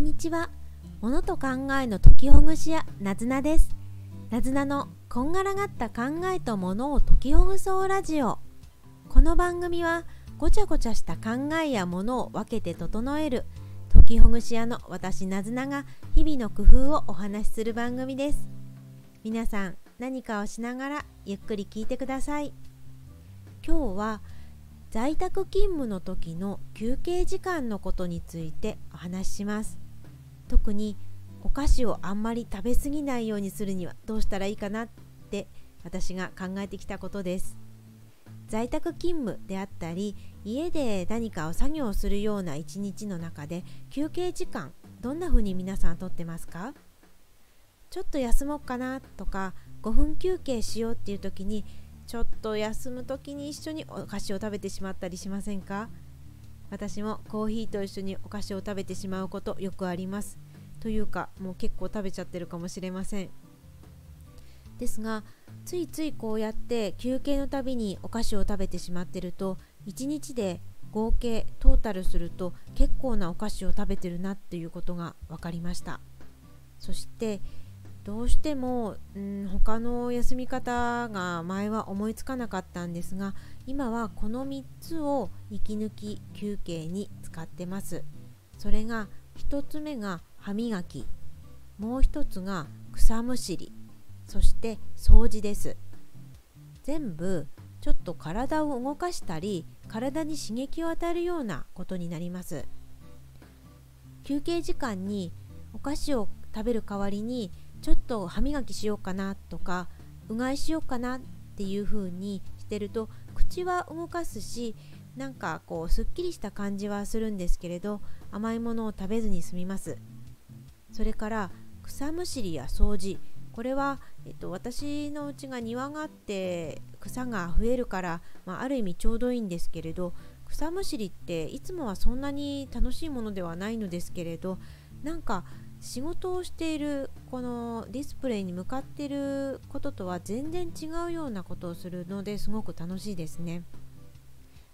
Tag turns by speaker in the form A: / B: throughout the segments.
A: んにちは。物と考えの解きほぐし屋なずなです。なずなのこんがらがった考えと物を解きほぐそうラジオ。この番組はごちゃごちゃした考えや物を分けて整える解きほぐし屋の私なずなが日々の工夫をお話しする番組です。皆さん何かをしながらゆっくり聞いてください。今日は在宅勤務の時の休憩時間のことについてお話しします。特にお菓子をあんまり食べ過ぎないようにするにはどうしたらいいかなって私が考えてきたことです。在宅勤務であったり家で何かを作業するような一日の中で休憩時間どんな風に皆さんとってますか？ちょっと休もうかなとか5分休憩しようっていう時にちょっと休む時に一緒にお菓子を食べてしまったりしませんか？私もコーヒーと一緒にお菓子を食べてしまうことよくあります。というかもう結構食べちゃってるかもしれません。ですがついついこうやって休憩のたびにお菓子を食べてしまってると1日で合計トータルすると結構なお菓子を食べてるなっていうことが分かりました。そしてどうしても、うん、他の休み方が前は思いつかなかったんですが今はこの3つを息抜き休憩に使ってます。それが1つ目が歯磨き。もう1つが草むしり。そして掃除です。全部ちょっと体を動かしたり体に刺激を与えるようなことになります。休憩時間にお菓子を食べる代わりにちょっと歯磨きしようかなとかうがいしようかなっていう風にしてると口は動かすしなんかこうすっきりした感じはするんですけれど甘いものを食べずに済みます。それから草むしりや掃除。これは、えっと、私のうちが庭があって草が増えるから、まあ、ある意味ちょうどいいんですけれど草むしりっていつもはそんなに楽しいものではないのですけれどなんか仕事をしているこのディスプレイに向かっていることとは全然違うようなことをするのですごく楽しいですね。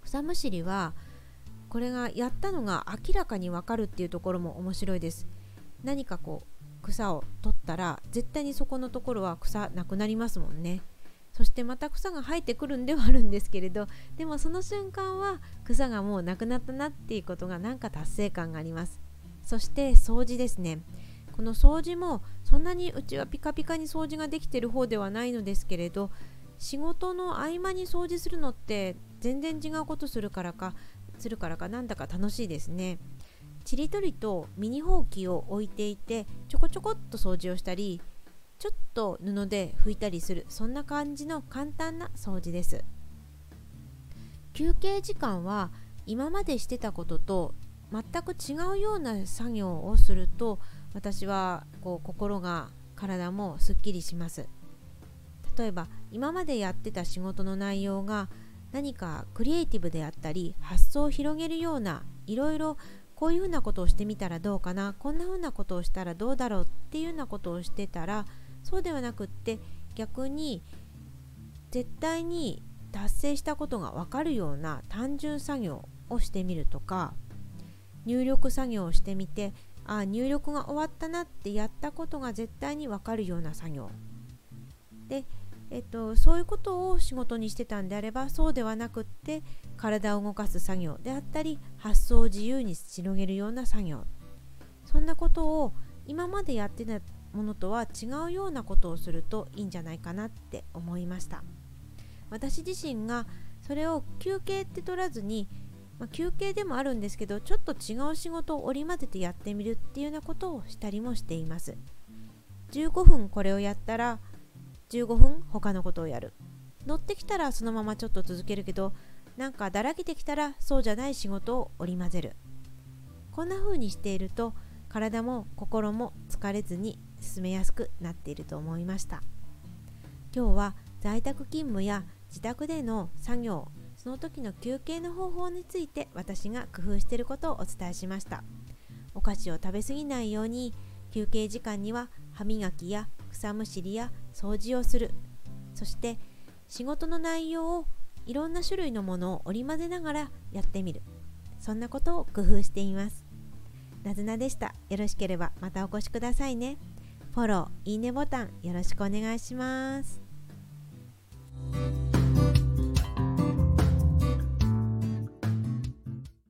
A: 草むしりはこれがやったのが明らかにわかるっていうところも面白いです。何かこう草を取ったら絶対にそこのところは草なくなりますもんね。そしてまた草が生えてくるんではあるんですけれどでもその瞬間は草がもうなくなったなっていうことがなんか達成感があります。そして掃除ですね。この掃除もそんなにうちはピカピカに掃除ができてる方ではないのですけれど仕事の合間に掃除するのって全然違うことするからかするからかなんだか楽しいですね。ちりとりとミニほうきを置いていてちょこちょこっと掃除をしたりちょっと布で拭いたりするそんな感じの簡単な掃除です。休憩時間は今までしてたことと全く違うような作業をすると私はこう心が体もすっきりします。例えば今までやってた仕事の内容が何かクリエイティブであったり発想を広げるようないろいろこういうふうなことをしてみたらどうかなこんなふうなことをしたらどうだろうっていうようなことをしてたらそうではなくって逆に絶対に達成したことが分かるような単純作業をしてみるとか入力作業をしてみてあ入力が終わったなってやったことが絶対に分かるような作業。で、えっと、そういうことを仕事にしてたんであればそうではなくって体を動かす作業であったり発想を自由に広げるような作業。そんなことを今までやってたものとは違うようなことをするといいんじゃないかなって思いました。私自身がそれを休憩って取らずにまあ、休憩でもあるんですけどちょっと違う仕事を織り交ぜてやってみるっていうようなことをしたりもしています。15分これをやったら15分他のことをやる。乗ってきたらそのままちょっと続けるけどなんかだらけてきたらそうじゃない仕事を織り交ぜる。こんな風にしていると体も心も疲れずに進めやすくなっていると思いました。今日は在宅勤務や自宅での作業その時の休憩の方法について私が工夫していることをお伝えしました。お菓子を食べ過ぎないように休憩時間には歯磨きや草むしりや掃除をする。そして仕事の内容をいろんな種類のものを織り交ぜながらやってみる。そんなことを工夫しています。なずなでした。よろしければまたお越しくださいね。フォローいいねボタンよろしくお願いします。